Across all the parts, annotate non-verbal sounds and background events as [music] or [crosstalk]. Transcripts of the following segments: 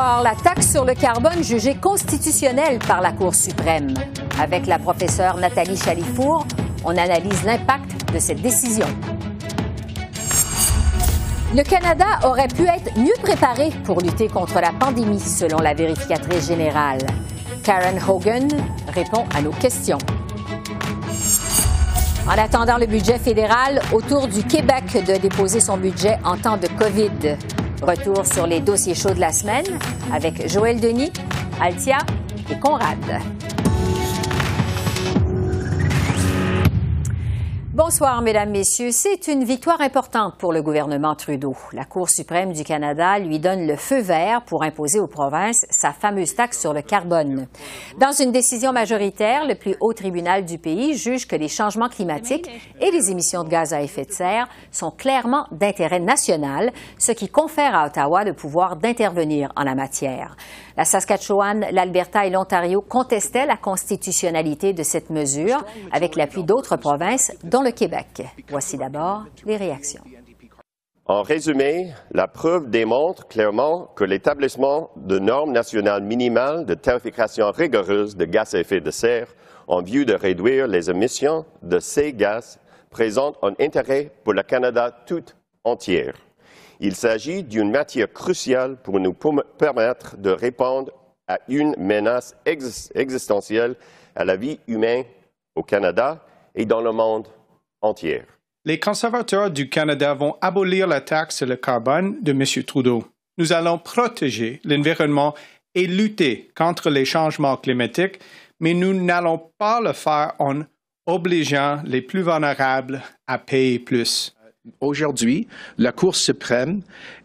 La taxe sur le carbone jugée constitutionnelle par la Cour suprême. Avec la professeure Nathalie Chalifour, on analyse l'impact de cette décision. Le Canada aurait pu être mieux préparé pour lutter contre la pandémie, selon la vérificatrice générale. Karen Hogan répond à nos questions. En attendant le budget fédéral, autour du Québec de déposer son budget en temps de COVID. Retour sur les dossiers chauds de la semaine avec Joël Denis, Altia et Conrad. Bonsoir, Mesdames, Messieurs. C'est une victoire importante pour le gouvernement Trudeau. La Cour suprême du Canada lui donne le feu vert pour imposer aux provinces sa fameuse taxe sur le carbone. Dans une décision majoritaire, le plus haut tribunal du pays juge que les changements climatiques et les émissions de gaz à effet de serre sont clairement d'intérêt national, ce qui confère à Ottawa le pouvoir d'intervenir en la matière. La Saskatchewan, l'Alberta et l'Ontario contestaient la constitutionnalité de cette mesure avec l'appui d'autres provinces, dont le Voici d'abord les réactions. En résumé, la preuve démontre clairement que l'établissement de normes nationales minimales de tarification rigoureuse de gaz à effet de serre en vue de réduire les émissions de ces gaz présente un intérêt pour le Canada tout entier. Il s'agit d'une matière cruciale pour nous permettre de répondre à une menace existentielle à la vie humaine au Canada et dans le monde Les conservateurs du Canada vont abolir la taxe sur le carbone de M. Trudeau. Nous allons protéger l'environnement et lutter contre les changements climatiques, mais nous n'allons pas le faire en obligeant les plus vulnérables à payer plus. Aujourd'hui, la Cour suprême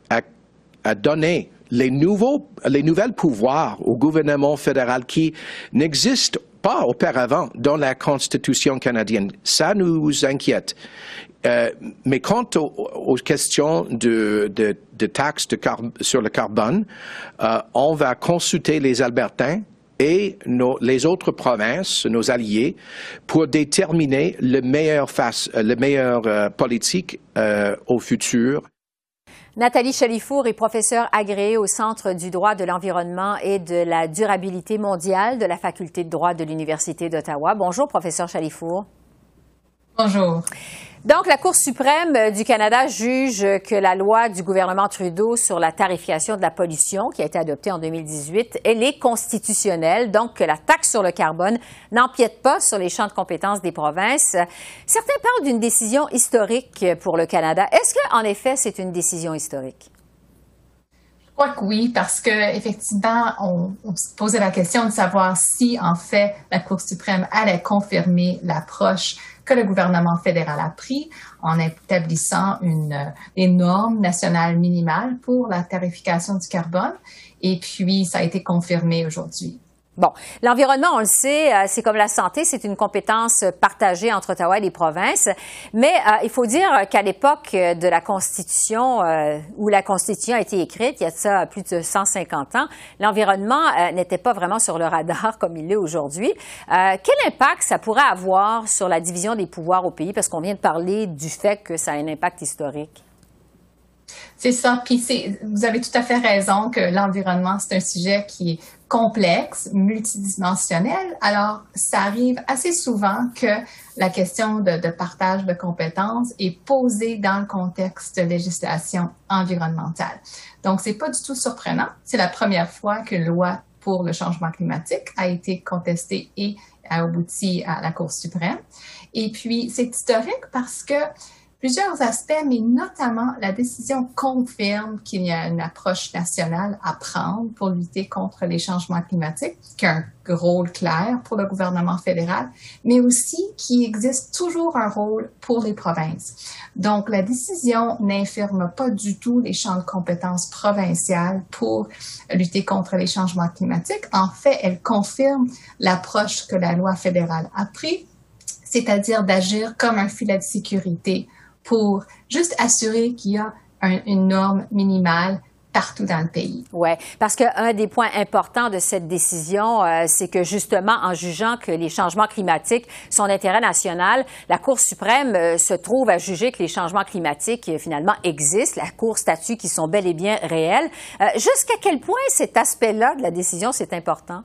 a, donné les, nouveaux, les nouvelles pouvoirs au gouvernement fédéral qui n'existent pas auparavant dans la Constitution canadienne. Ça nous inquiète. Euh, mais quant aux, questions de, de, taxes sur le carbone, euh, on va consulter les Albertains et les autres provinces, nos alliés, pour déterminer le meilleur, face, le meilleur euh, politique euh, au futur. Nathalie Chalifour est professeure agréée au Centre du droit de l'environnement et de la durabilité mondiale de la Faculté de droit de l'Université d'Ottawa. Bonjour, professeur Chalifour. Bonjour. Donc, la Cour suprême euh, du Canada juge que la loi du gouvernement Trudeau sur la tarification de la pollution, qui a été adoptée en 2018, elle est constitutionnelle, donc que la taxe sur le carbone n'empiète pas sur les champs de compétences des provinces. Certains parlent d'une décision historique pour le Canada. Est-ce qu'en effet, c'est une décision historique? Je crois que oui, parce que effectivement, on, on, se posait la question de savoir si, en fait, la Cour suprême allait confirmer l'approche que le gouvernement fédéral a pris en établissant une, des normes nationales minimales pour la tarification du carbone. Et puis, ça a été confirmé aujourd'hui. Bon, l'environnement, on le sait, euh, c'est comme la santé, c'est une compétence partagée entre Ottawa et les provinces. Mais euh, il faut dire qu'à l'époque de la Constitution, euh, où la Constitution a été écrite, il y a ça plus de 150 ans, l'environnement n'était pas vraiment sur le radar [laughs] comme il l'est aujourd'hui. quel impact ça pourrait avoir sur la division des pouvoirs au pays? Parce qu'on vient de parler du fait que ça a un impact historique. C'est ça. Puis vous avez tout à fait raison que l'environnement, c'est un sujet qui complexe, multidimensionnel. Alors, ça arrive assez souvent que la question de, partage de compétences est posée dans le contexte de législation environnementale. Donc, c'est pas du tout surprenant. C'est la première fois qu'une loi pour le changement climatique a été contestée et a abouti à la Cour suprême. Et puis, c'est historique parce que plusieurs aspects, mais notamment la décision confirme qu'il y a une approche nationale à prendre pour lutter contre les changements climatiques, qui a un rôle clair pour le gouvernement fédéral, mais aussi qu'il existe toujours un rôle pour les provinces. Donc, la décision n'infirme pas du tout les champs de compétences provinciales pour lutter contre les changements climatiques. En fait, elle confirme l'approche que la loi fédérale a prise c'est-à-dire d'agir comme un filet de sécurité pour juste assurer qu'il y a une norme minimale partout dans le pays. Oui, parce qu'un des points importants de cette décision, euh, c'est que justement, en jugeant que les changements climatiques sont d'intérêt national, la Cour suprême euh, se trouve à juger que les changements climatiques euh, finalement existent. La Cour statue qu'ils sont bel et bien réels. Jusqu'à quel point cet aspect-là de la décision, c'est important?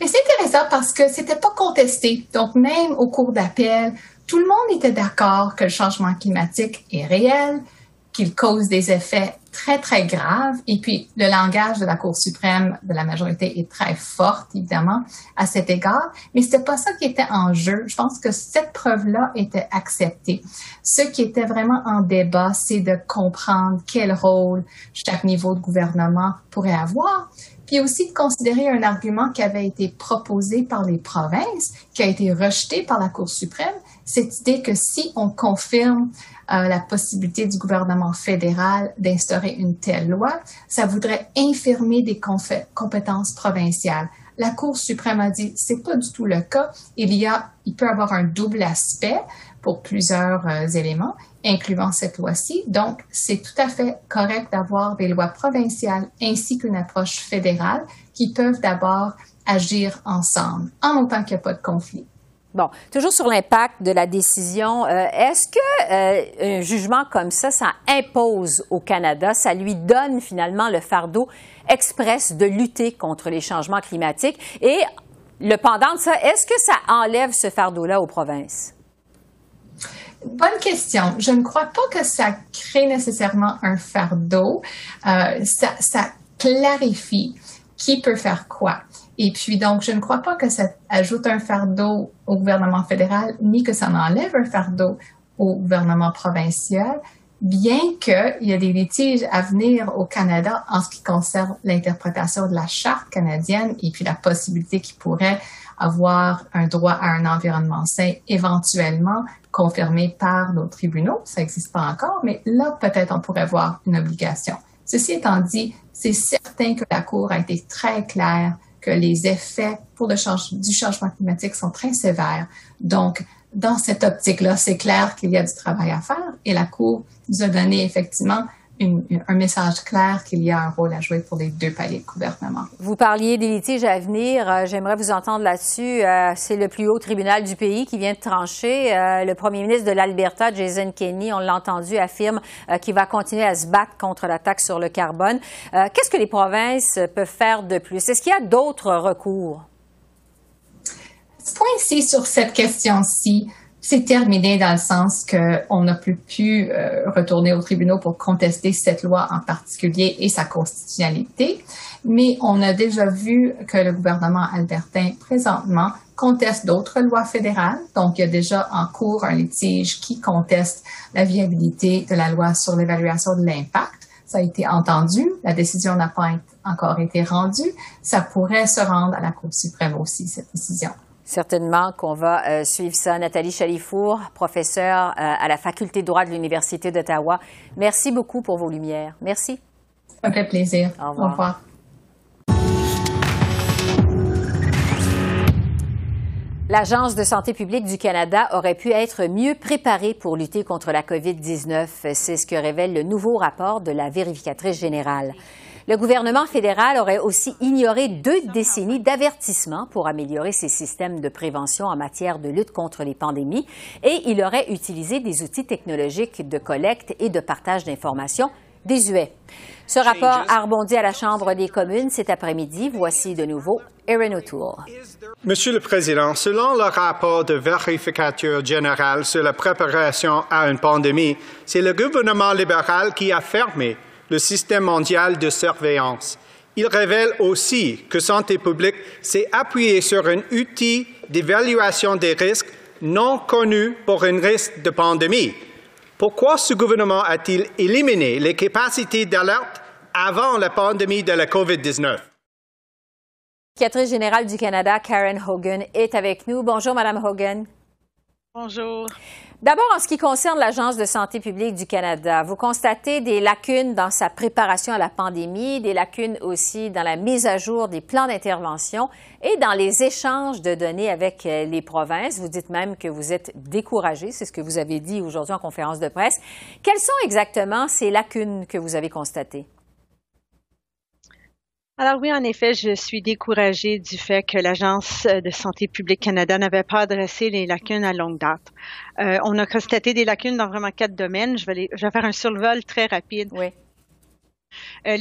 Mais c'est intéressant parce que c'était pas contesté. Donc, même au cours d'appel, tout le monde était d'accord que le changement climatique est réel, qu'il cause des effets très, très graves. Et puis, le langage de la Cour suprême de la majorité est très fort, évidemment, à cet égard. Mais c'était pas ça qui était en jeu. Je pense que cette preuve-là était acceptée. Ce qui était vraiment en débat, c'est de comprendre quel rôle chaque niveau de gouvernement pourrait avoir puis aussi de considérer un argument qui avait été proposé par les provinces, qui a été rejeté par la Cour suprême, cette idée que si on confirme euh, la possibilité du gouvernement fédéral d'instaurer une telle loi, ça voudrait infirmer des compétences provinciales. La Cour suprême a dit c'est pas du tout le cas. Il y peut avoir un double aspect pour plusieurs euh, éléments, incluant cette loi-ci. Donc, c'est tout à fait correct d'avoir des lois provinciales ainsi qu'une approche fédérale qui peuvent d'abord agir ensemble, en autant qu'il n'y a pas de conflit. Bon, toujours sur l'impact de la décision, euh, est-ce que euh, un jugement comme ça, ça impose au Canada, ça lui donne finalement le fardeau express de lutter contre les changements climatiques? Et le pendant de ça, est-ce que ça enlève ce fardeau-là aux provinces? Bonne question. Je ne crois pas que ça crée nécessairement un fardeau. Euh, ça, ça clarifie qui peut faire quoi. Et puis, donc, je ne crois pas que ça ajoute un fardeau au gouvernement fédéral, ni que ça enlève un fardeau au gouvernement provincial, bien qu'il y ait des litiges à venir au Canada en ce qui concerne l'interprétation de la charte canadienne et puis la possibilité qu'il pourrait avoir un droit à un environnement sain éventuellement confirmé par nos tribunaux. Ça n'existe pas encore, mais là, peut-être on pourrait voir une obligation. Ceci étant dit, c'est certain que la Cour a été très claire que les effets pour le du changement climatique sont très sévères. Donc, dans cette optique-là, c'est clair qu'il y a du travail à faire et la Cour nous a donné effectivement un message clair qu'il y a un rôle à jouer pour les deux paliers de gouvernement. Vous parliez des litiges à venir. Euh, j'aimerais vous entendre là-dessus. Euh, c'est le plus haut tribunal du pays qui vient de trancher. Euh, le premier ministre de l'Alberta, Jason Kenney, on l'a entendu, affirme qu'il va continuer à se battre contre la taxe sur le carbone. Qu'est-ce que les provinces peuvent faire de plus? Est-ce qu'il y a d'autres recours? Ce point-ci sur cette question-ci, c'est terminé dans le sens qu'on n'a plus pu euh, retourner aux tribunaux pour contester cette loi en particulier et sa constitutionnalité. Mais on a déjà vu que le gouvernement albertain, présentement, conteste d'autres lois fédérales. Donc, il y a déjà en cours un litige qui conteste la viabilité de la loi sur l'évaluation de l'impact. Ça a été entendu. La décision n'a pas encore été rendue. Ça pourrait se rendre à la Cour suprême aussi, cette décision. Certainement qu'on va euh, suivre ça. Nathalie Chalifour, professeure euh, à la Faculté de droit de l'Université d'Ottawa. Merci beaucoup pour vos lumières. Merci. Ça fait plaisir. Au revoir. Au revoir. L'Agence de santé publique du Canada aurait pu être mieux préparée pour lutter contre la COVID-19. C'est ce que révèle le nouveau rapport de la vérificatrice générale. Le gouvernement fédéral aurait aussi ignoré deux décennies d'avertissement pour améliorer ses systèmes de prévention en matière de lutte contre les pandémies et il aurait utilisé des outils technologiques de collecte et de partage d'informations désuets. Ce rapport a rebondi à la Chambre des communes cet après-midi. Voici de nouveau Erin O'Toole. Monsieur le Président, selon le rapport de vérificateur général sur la préparation à une pandémie, c'est le gouvernement libéral qui a fermé le système mondial de surveillance. Il révèle aussi que Santé publique s'est appuyée sur un outil d'évaluation des risques non connu pour un risque de pandémie. Pourquoi ce gouvernement a-t-il éliminé les capacités d'alerte avant la pandémie de la COVID-19? Psychiatrice générale du Canada, Karen Hogan, est avec nous. Bonjour, Madame Hogan. Bonjour. D'abord, en ce qui concerne l'Agence de santé publique du Canada, vous constatez des lacunes dans sa préparation à la pandémie, des lacunes aussi dans la mise à jour des plans d'intervention et dans les échanges de données avec euh, les provinces. Vous dites même que vous êtes découragé, c'est ce que vous avez dit aujourd'hui en conférence de presse. Quelles sont exactement ces lacunes que vous avez constatées? Alors oui, en effet, je suis découragée du fait que l'Agence de santé publique Canada n'avait pas adressé les lacunes à longue date. Euh, on a constaté des lacunes dans vraiment quatre domaines. Je vais, je vais faire un survol très rapide. Oui. Euh,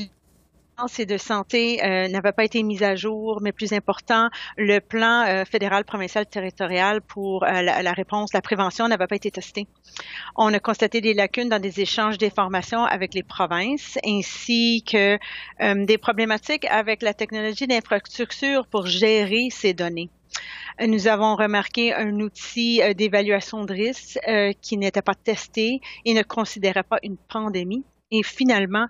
et de santé euh, n'avait pas été mise à jour, mais plus important, le plan euh, fédéral, provincial, territorial pour euh, la, la, réponse, la prévention n'avait pas été testé. On a constaté des lacunes dans des échanges d'informations avec les provinces, ainsi que euh, des problématiques avec la technologie d'infrastructure pour gérer ces données. Nous avons remarqué un outil d'évaluation de risque qui n'était pas testé et ne considérait pas une pandémie et finalement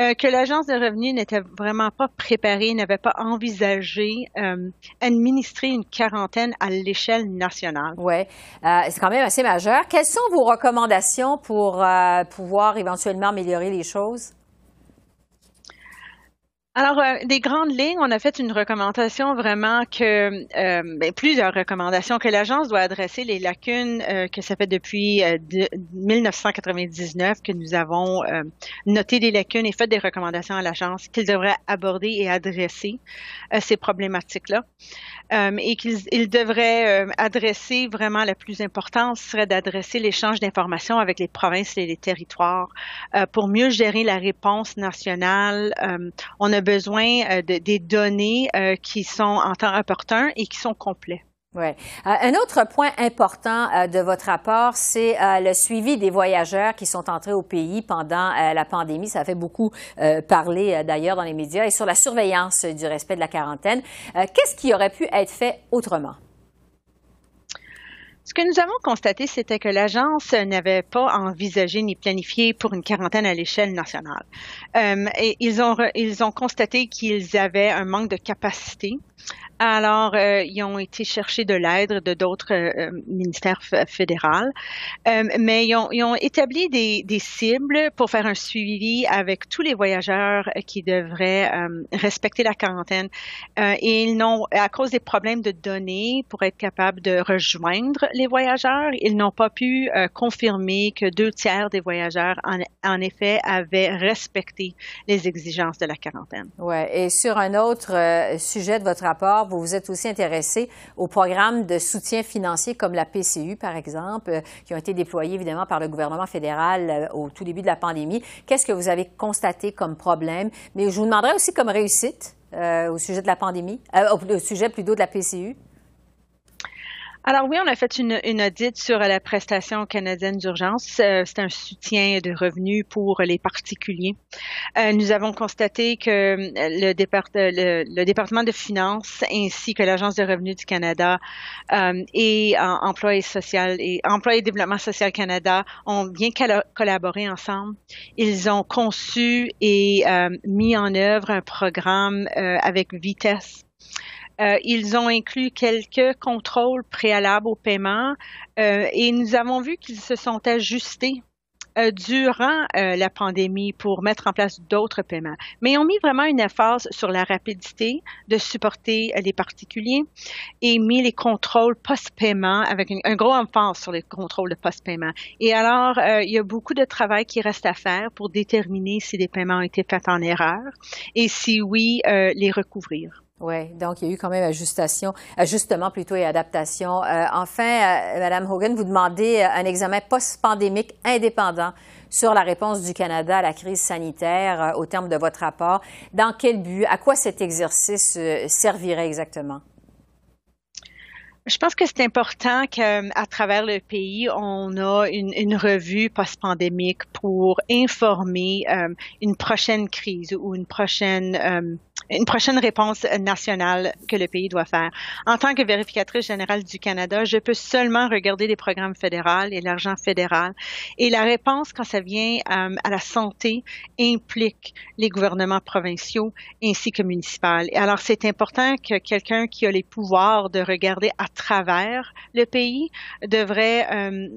euh, que l'agence de revenus n'était vraiment pas préparée, n'avait pas envisagé euh, administrer une quarantaine à l'échelle nationale. Oui, euh, c'est quand même assez majeur. Quelles sont vos recommandations pour pouvoir éventuellement améliorer les choses? Alors, euh, des grandes lignes, on a fait une recommandation vraiment que, euh, ben, plusieurs recommandations, que l'agence doit adresser les lacunes euh, que ça fait depuis euh, de, 1999 que nous avons euh, noté des lacunes et fait des recommandations à l'agence qu'il devrait aborder et adresser euh, ces problématiques-là. et qu'il devrait adresser vraiment la plus importante serait d'adresser l'échange d'informations avec les provinces et les territoires pour mieux gérer la réponse nationale. on a besoin euh, de, des données euh, qui sont en temps opportun et qui sont complets. Oui. Euh, un autre point important de votre rapport, c'est le suivi des voyageurs qui sont entrés au pays pendant la pandémie. Ça fait beaucoup parler d'ailleurs dans les médias et sur la surveillance du respect de la quarantaine. Qu'est-ce qui aurait pu être fait autrement? Ce que nous avons constaté, c'était que l'agence n'avait pas envisagé ni planifié pour une quarantaine à l'échelle nationale. Euh, ils ont ils ont constaté qu'ils avaient un manque de capacité alors, euh, ils ont été chercher de l'aide de d'autres euh, ministères fédéraux, euh, mais ils ont, établi des, cibles pour faire un suivi avec tous les voyageurs qui devraient euh, respecter la quarantaine. Euh, et ils n'ont, à cause des problèmes de données, pour être capables de rejoindre les voyageurs, ils n'ont pas pu euh, confirmer que deux tiers des voyageurs, en, en, effet, avaient respecté les exigences de la quarantaine. Ouais. Et sur un autre sujet de votre vous vous êtes aussi intéressé aux programmes de soutien financier comme la PCU, par exemple, euh, qui ont été déployés évidemment par le gouvernement fédéral euh, au tout début de la pandémie. Qu'est-ce que vous avez constaté comme problème? Mais je vous demanderai aussi comme réussite euh, au sujet de la pandémie, au sujet plutôt de la PCU. Alors oui, on a fait une, une audite sur la prestation canadienne d'urgence. Euh, c'est un soutien de revenus pour les particuliers. Euh, nous avons constaté que le, départ, le, le, département de finances ainsi que l'agence de revenus du Canada euh, et Emploi et social et Emploi et développement social Canada ont bien collaboré ensemble. Ils ont conçu et euh, mis en œuvre un programme euh, avec vitesse euh, ils ont inclus quelques contrôles préalables au paiement euh, et nous avons vu qu'ils se sont ajustés euh, durant euh, la pandémie pour mettre en place d'autres paiements. Mais ils ont mis vraiment une emphase sur la rapidité de supporter les particuliers et mis les contrôles post-paiement avec un, un, gros emphase sur les contrôles de post-paiement. Et alors, euh, il y a beaucoup de travail qui reste à faire pour déterminer si des paiements ont été faits en erreur et si oui, les recouvrir. Oui, donc il y a eu quand même ajustation, ajustement plutôt et adaptation. Euh, enfin, euh, Madame Hogan, vous demandez euh, un examen post-pandémique indépendant sur la réponse du Canada à la crise sanitaire euh, au terme de votre rapport. Dans quel but? À quoi cet exercice euh, servirait exactement? Je pense que c'est important qu'à travers le pays, on a une, une revue post-pandémique pour informer une prochaine crise ou une prochaine une prochaine réponse nationale que le pays doit faire. En tant que vérificatrice générale du Canada, je peux seulement regarder les programmes fédéraux et l'argent fédéral. Et la réponse, quand ça vient euh, à la santé, implique les gouvernements provinciaux ainsi que municipaux. Et alors, c'est important que quelqu'un qui a les pouvoirs de regarder à travers le pays devrait euh,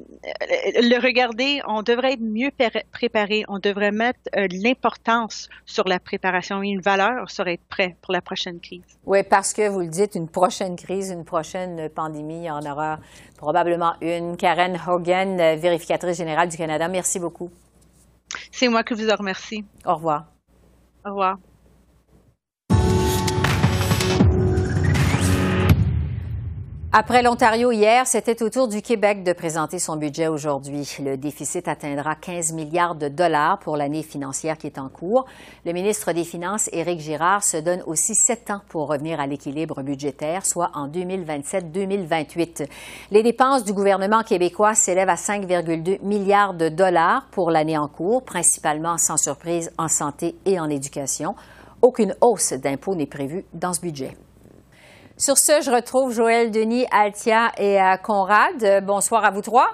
le regarder. On devrait être mieux préparé. On devrait mettre euh, l'importance sur la préparation et une valeur sur être prêt pour la prochaine crise. Oui, parce que vous le dites, une prochaine crise, une prochaine pandémie, il y en aura probablement une. Karen Hogan, vérificatrice générale du Canada, merci beaucoup. C'est moi qui vous en remercie. Au revoir. Au revoir. Après l'Ontario hier, c'était au tour du Québec de présenter son budget aujourd'hui. Le déficit atteindra 15 milliards de dollars pour l'année financière qui est en cours. Le ministre des Finances, Éric Girard, se donne aussi sept ans pour revenir à l'équilibre budgétaire, soit en 2027-2028. Les dépenses du gouvernement québécois s'élèvent à 5,2 milliards de dollars pour l'année en cours, principalement sans surprise en santé et en éducation. Aucune hausse d'impôts n'est prévue dans ce budget. Sur ce, je retrouve Joël Denis, Altia et euh, Conrad. Euh, bonsoir à vous trois.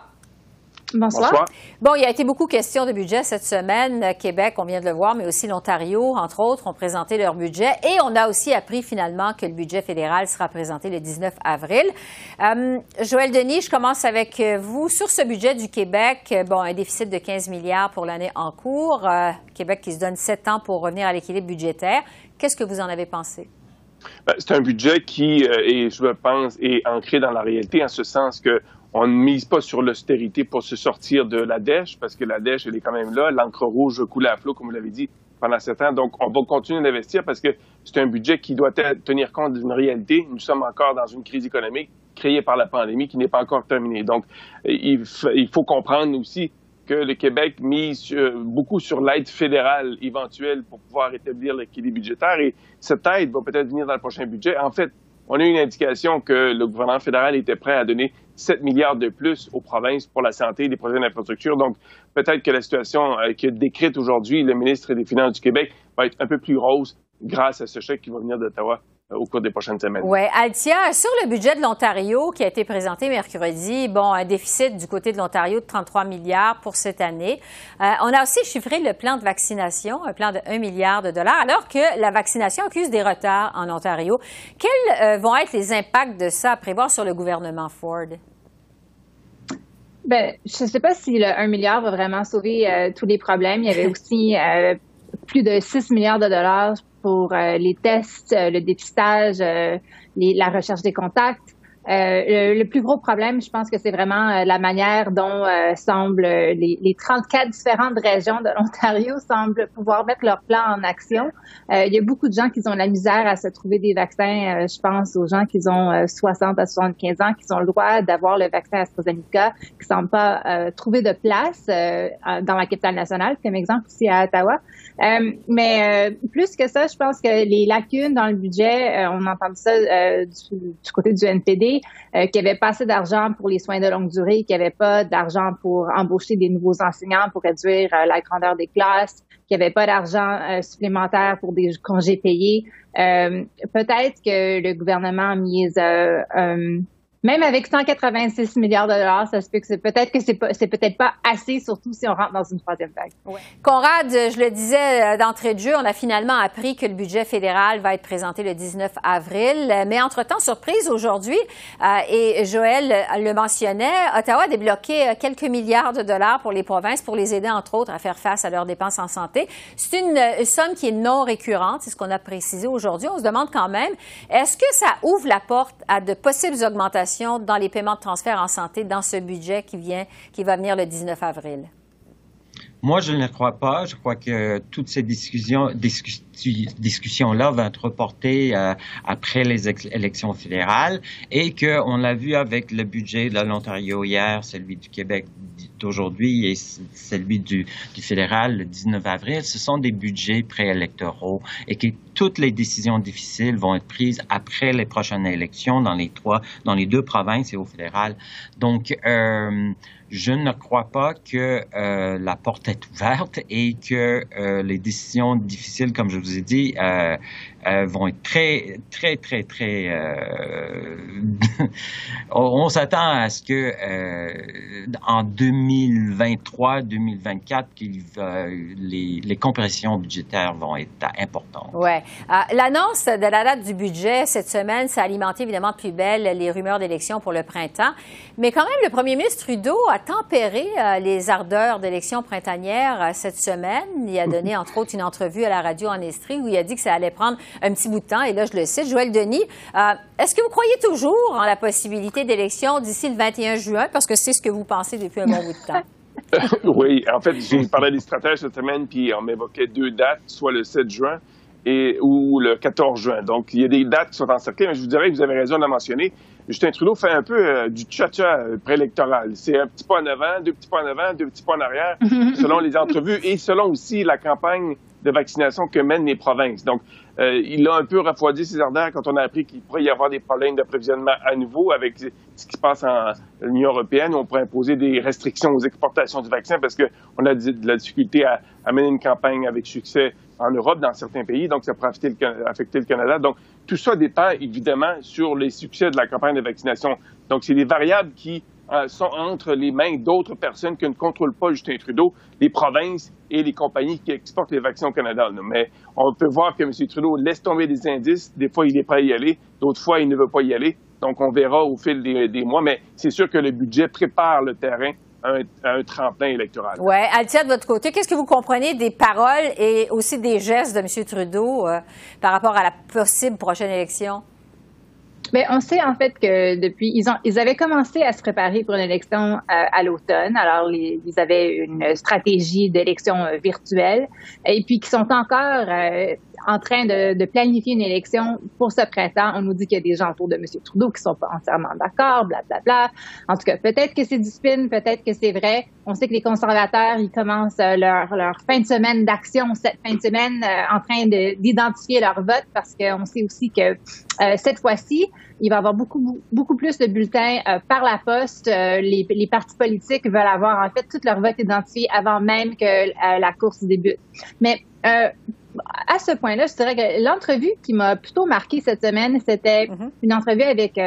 Bonsoir. Bon, il y a été beaucoup question de budget cette semaine. Euh, Québec, on vient de le voir, mais aussi l'Ontario, entre autres, ont présenté leur budget. Et on a aussi appris finalement que le budget fédéral sera présenté le 19 avril. Joël Denis, je commence avec vous. Sur ce budget du Québec, bon, un déficit de 15 milliards pour l'année en cours. Québec qui se donne sept ans pour revenir à l'équilibre budgétaire. Qu'est-ce que vous en avez pensé? Ben, c'est un budget qui, euh, est, je pense, est ancré dans la réalité, en ce sens que on ne mise pas sur l'austérité pour se sortir de la dèche, parce que la dèche, elle est quand même là. L'encre rouge coule à flot, comme vous l'avez dit, pendant sept ans. Donc, on va continuer d'investir parce que c'est un budget qui doit tenir compte d'une réalité. Nous sommes encore dans une crise économique créée par la pandémie qui n'est pas encore terminée. Donc, il faut comprendre aussi que le Québec mise beaucoup sur l'aide fédérale éventuelle pour pouvoir établir l'équilibre budgétaire et cette aide va peut-être venir dans le prochain budget. En fait, on a une indication que le gouvernement fédéral était prêt à donner 7 milliards de plus aux provinces pour la santé et les projets d'infrastructure. Donc, peut-être que la situation euh, qui est décrite aujourd'hui, le ministre des Finances du Québec, va être un peu plus rose grâce à ce chèque qui va venir d'Ottawa au cours des prochaines semaines. Oui. Altia, sur le budget de l'Ontario qui a été présenté mercredi, bon, un déficit du côté de l'Ontario de 33 milliards pour cette année. Euh, on a aussi chiffré le plan de vaccination, un plan de 1 milliard de dollars, alors que la vaccination accuse des retards en Ontario. Quels euh, vont être les impacts de ça à prévoir sur le gouvernement Ford? Ben, je ne sais pas si le 1 milliard va vraiment sauver euh, tous les problèmes. Il y avait [laughs] aussi plus de 6 milliards de dollars pour euh, les tests, euh, le dépistage, euh, la recherche des contacts. Euh, le, plus gros problème, je pense que c'est vraiment euh, la manière dont euh, semblent les, les, 34 différentes régions de l'Ontario [laughs] semblent pouvoir mettre leur plan en action. il y a beaucoup de gens qui ont la misère à se trouver des vaccins. je pense aux gens qui ont 60 à 75 ans, qui ont le droit d'avoir le vaccin AstraZeneca, qui ne semblent pas trouver de place dans la capitale nationale, comme exemple ici à Ottawa. mais plus que ça, je pense que les lacunes dans le budget, on entend ça du, du, côté du NPD, euh, qui avait pas assez d'argent pour les soins de longue durée, qui avait pas d'argent pour embaucher des nouveaux enseignants, pour réduire euh, la grandeur des classes, qui avait pas d'argent euh, supplémentaire pour des congés payés. Peut-être que le gouvernement a mis même avec 186 milliards de dollars, ça se peut que c'est peut-être que c'est peut-être pas assez, surtout si on rentre dans une troisième vague. Conrad, je le disais euh, d'entrée de jeu, on a finalement appris que le budget fédéral va être présenté le 19 avril. Mais entre-temps, surprise aujourd'hui, euh, et Joël le mentionnait, Ottawa a débloqué euh, quelques milliards de dollars pour les provinces pour les aider, entre autres, à faire face à leurs dépenses en santé. C'est une somme qui est non récurrente, c'est ce qu'on a précisé aujourd'hui. On se demande quand même, est-ce que ça ouvre la porte à de possibles augmentations dans les paiements de transfert en santé dans ce budget qui vient, qui va venir le 19 avril? Moi, je ne le crois pas. Je crois que toutes ces discussions, discussions-là vont être reportées euh, après les élections fédérales et qu'on l'a vu avec le budget de l'Ontario hier, celui du Québec d'aujourd'hui et celui du, du, fédéral le 19 avril. Ce sont des budgets préélectoraux et que toutes les décisions difficiles vont être prises après les prochaines élections dans les trois, dans les deux provinces et au fédéral. Donc, euh, je ne crois pas que euh, la porte est ouverte et que euh, les décisions difficiles, comme je vous ai dit, euh, euh, vont être très, très, très, très. Euh, [laughs] on s'attend à ce que euh, en 2023, 2024, les, les, compressions budgétaires vont être importantes. Ouais. L'annonce de la date du budget cette semaine, ça a alimenté évidemment de plus belle les rumeurs d'élection pour le printemps. Mais quand même, le premier ministre Trudeau a tempéré les ardeurs d'élection printanière cette semaine. Il a donné [laughs] entre autres une entrevue à la radio en Estrie où il a dit que ça allait prendre un petit bout de temps. Et là, je le cite, Joël Denis, euh, est-ce que vous croyez toujours en la possibilité d'élection d'ici le 21 juin? Parce que c'est ce que vous pensez depuis un bon bout de temps. [laughs] [laughs] oui, en fait, j'ai parlé des stratèges cette semaine, puis on m'évoquait deux dates, soit le 7 juin et, ou le 14 juin. Donc, il y a des dates qui sont encerclées, mais je vous dirais que vous avez raison de la mentionner. Justin Trudeau fait un peu euh, du tcha-tcha euh, préélectoral. C'est un petit pas en avant, deux petits pas en avant, deux petits pas en arrière, [laughs] selon les entrevues et selon aussi la campagne de vaccination que mènent les provinces. Donc, euh, il a un peu refroidi ses ardeurs quand on a appris qu'il pourrait y avoir des problèmes d'approvisionnement à nouveau avec ce qui se passe en Union européenne. On pourrait imposer des restrictions aux exportations du vaccin parce qu'on a de la difficulté à, mener une campagne avec succès en Europe, dans certains pays, donc ça pourrait affecter le, affecter le Canada. Donc, tout ça dépend évidemment sur les succès de la campagne de vaccination. Donc, c'est des variables qui euh, sont entre les mains d'autres personnes qui ne contrôlent pas Justin Trudeau, les provinces et les compagnies qui exportent les vaccins au Canada. Mais on peut voir que M. Trudeau laisse tomber des indices. Des fois, il est prêt à y aller. D'autres fois, il ne veut pas y aller. Donc, on verra au fil des, mois. Mais c'est sûr que le budget prépare le terrain à un, tremplin électoral. Oui. Altia, de votre côté, qu'est-ce que vous comprenez des paroles et aussi des gestes de M. Trudeau euh, par rapport à la possible prochaine élection? Mais on sait en fait que depuis, ils, ont, ils avaient commencé à se préparer pour une élection euh, à l'automne. Alors, ils, avaient une stratégie d'élection euh, virtuelle et puis qui sont encore euh, en train de, planifier une élection pour ce printemps. On nous dit qu'il y a des gens autour de M. Trudeau qui sont pas entièrement d'accord, blablabla. Bla. En tout cas, peut-être que c'est du spin, peut-être que c'est vrai. On sait que les conservateurs, ils commencent leur, leur fin de semaine d'action cette fin de semaine en train d'identifier leur vote parce qu'on sait aussi que cette fois-ci, il va y avoir beaucoup, beaucoup plus de bulletins euh, par la poste. Euh, les, partis politiques veulent avoir en fait tout leur vote identifié avant même que euh, la course débute. Mais à ce point-là, je dirais que l'entrevue qui m'a plutôt marqué cette semaine, c'était mm-hmm. une entrevue avec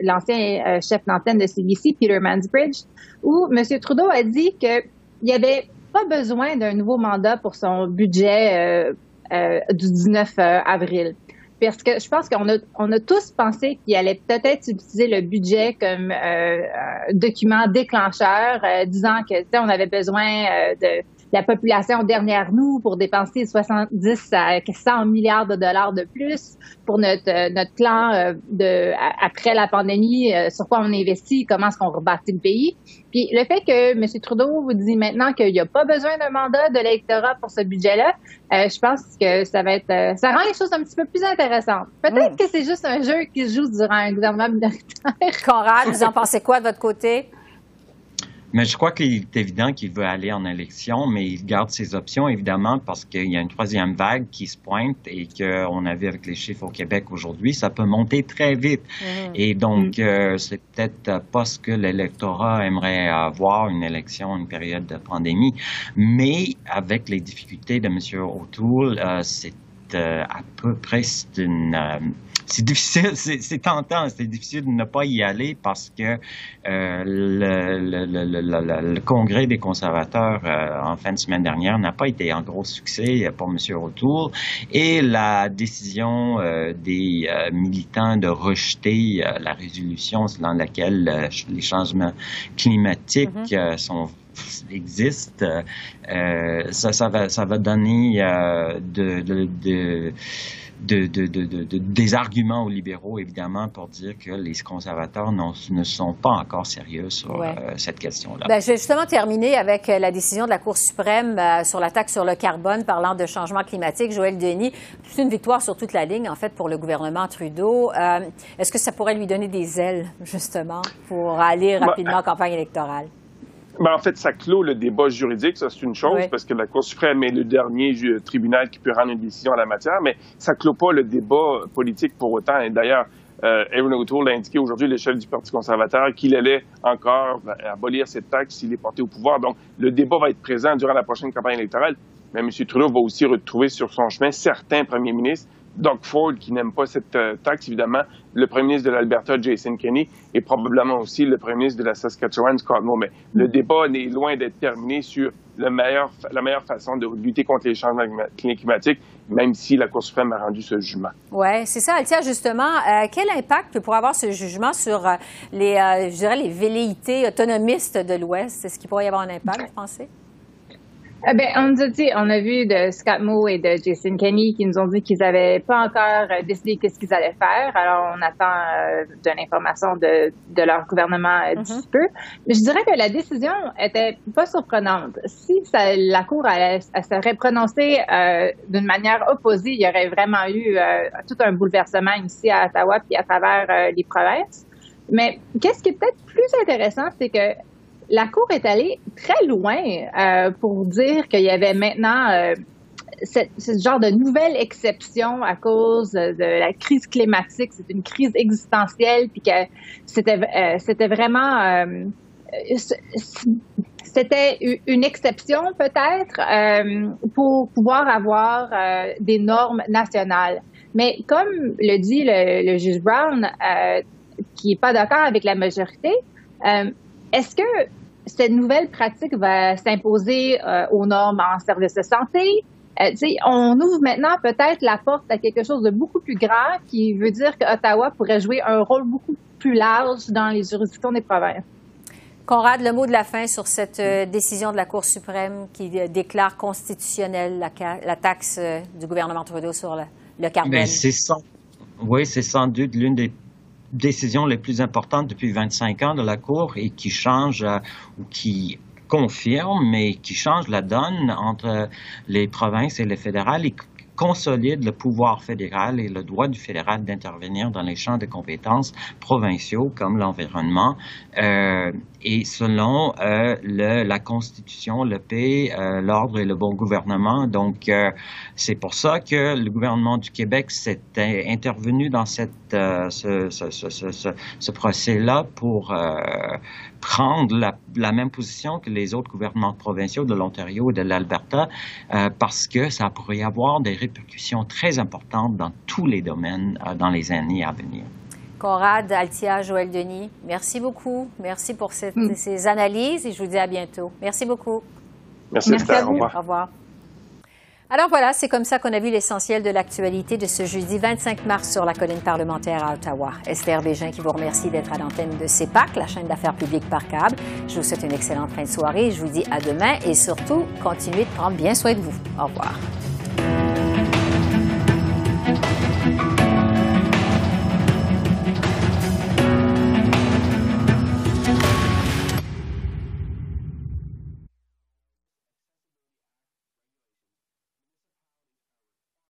l'ancien chef d'antenne de CBC, Peter Mansbridge, où M. Trudeau a dit qu'il n'y avait pas besoin d'un nouveau mandat pour son budget du 19 avril parce que je pense qu'on a, on a tous pensé qu'il allait peut-être utiliser le budget comme euh, document déclencheur, euh, disant que on avait besoin euh, de la population derrière nous pour dépenser 70 à 100 milliards de dollars de plus pour notre, notre plan de, après la pandémie, sur quoi on investit, comment est-ce qu'on rebâtit le pays. Puis le fait que M. Trudeau vous dit maintenant qu'il n'y a pas besoin d'un mandat de l'électorat pour ce budget-là, euh, je pense que ça va être, euh, ça rend les choses un petit peu plus intéressantes. Peut-être hmm. que c'est juste un jeu qui se joue durant un gouvernement minoritaire. Conrad, vous en pensez quoi de votre côté? Mais je crois qu'il est évident qu'il veut aller en élection, mais il garde ses options, évidemment, parce qu'il y a une troisième vague qui se pointe et qu'on a vu avec les chiffres au Québec aujourd'hui, ça peut monter très vite. Mm-hmm. Et donc, mm. euh, c'est peut-être pas ce que l'électorat aimerait avoir, une élection, une période de pandémie. Mais avec les difficultés de M. O'Toole, euh, c'est euh, à peu près une c'est difficile, [laughs] c'est tentant, c'est difficile de ne pas y aller parce que euh, le, le, le, le, congrès des conservateurs euh, en fin de semaine dernière n'a pas été un gros succès pour M. O'Toole et la décision euh, des militants de rejeter la résolution selon laquelle les changements climatiques mm-hmm. sont existent, ça, ça, va, ça va donner de, de, de de, de, de, des arguments aux libéraux, évidemment, pour dire que les conservateurs ne sont pas encore sérieux sur euh, cette question-là. Ben, je vais justement terminer avec euh, la décision de la Cour suprême euh, sur la taxe sur le carbone, parlant de changement climatique. Joël Denis, c'est une victoire sur toute la ligne, en fait, pour le gouvernement Trudeau. Est-ce que ça pourrait lui donner des ailes, justement, pour aller ben, rapidement en campagne électorale? Ben, en fait, ça clôt le débat juridique, ça c'est une chose, parce que la Cour suprême est le dernier tribunal qui peut rendre une décision en la matière, mais ça clôt pas le débat politique pour autant. Et d'ailleurs, euh, Aaron O'Toole a indiqué aujourd'hui, le chef du Parti conservateur, qu'il allait encore abolir cette taxe s'il est porté au pouvoir. Donc, le débat va être présent durant la prochaine campagne électorale. Mais M. Trudeau va aussi retrouver sur son chemin certains premiers ministres Doug Ford, qui n'aime pas cette euh, taxe, évidemment, le premier ministre de l'Alberta, Jason Kenney, et probablement aussi le premier ministre de la Saskatchewan, Scott. Mais le débat est loin d'être terminé sur le meilleur, la meilleure façon de lutter contre les changements climatiques, même si la Cour suprême a rendu ce jugement. Oui, c'est ça, Altia, justement. Euh, quel impact pourrait avoir ce jugement sur euh, les, je dirais, les velléités autonomistes de l'Ouest? Est-ce qu'il pourrait y avoir un impact, vous pensez? Eh ben, on nous a dit, on a vu de Scott Moe et de Jason Kenney qui nous ont dit qu'ils n'avaient pas encore euh, décidé qu'est-ce qu'ils allaient faire. Alors, on attend euh, de l'information de, de, leur gouvernement un petit mm-hmm. peu. Mais je dirais que la décision était pas surprenante. Si ça, la Cour elle, serait prononcée euh, d'une manière opposée, il y aurait vraiment eu tout un bouleversement ici à Ottawa puis à travers les provinces. Mais qu'est-ce qui est peut-être plus intéressant, c'est que la Cour est allée très loin euh, pour dire qu'il y avait maintenant euh, ce genre de nouvelle exception à cause de la crise climatique. C'est une crise existentielle, puis que c'était euh, vraiment c'était une exception peut-être pour pouvoir avoir des normes nationales. Mais comme le dit le, juge Brown, qui est pas d'accord avec la majorité, est-ce que cette nouvelle pratique va s'imposer euh, aux normes en service de santé? Euh, on ouvre maintenant peut-être la porte à quelque chose de beaucoup plus grand qui veut dire qu'Ottawa pourrait jouer un rôle beaucoup plus large dans les juridictions des provinces. Conrad, le mot de la fin sur cette euh, décision de la Cour suprême qui déclare constitutionnelle la, taxe du gouvernement Trudeau sur le, le carbone. Ben, oui, c'est sans doute l'une des décision les plus importantes depuis 25 ans de la Cour et qui change euh, ou qui confirme, mais qui change la donne entre les provinces et les fédérales et consolide le pouvoir fédéral et le droit du fédéral d'intervenir dans les champs de compétences provinciaux comme l'environnement. Euh, et selon euh, le, la Constitution, le paix, euh, l'ordre et le bon gouvernement. Donc, euh, c'est pour ça que le gouvernement du Québec s'est intervenu dans cette, euh, ce, ce, ce, ce procès-là pour prendre la, la, même position que les autres gouvernements provinciaux de l'Ontario et de l'Alberta, parce que ça pourrait avoir des répercussions très importantes dans tous les domaines dans les années à venir. Conrad, Altia, Joël Denis, merci beaucoup. Merci pour mm. ces analyses et je vous dis à bientôt. Merci beaucoup. Merci, merci Au revoir. Au revoir. Alors voilà, c'est comme ça qu'on a vu l'essentiel de l'actualité de ce jeudi 25 mars sur la colline parlementaire à Ottawa. Esther Bégin qui vous remercie d'être à l'antenne de CEPAC, la chaîne d'affaires publiques par câble. Je vous souhaite une excellente fin de soirée. Je vous dis à demain et surtout, continuez de prendre bien soin de vous. Au revoir.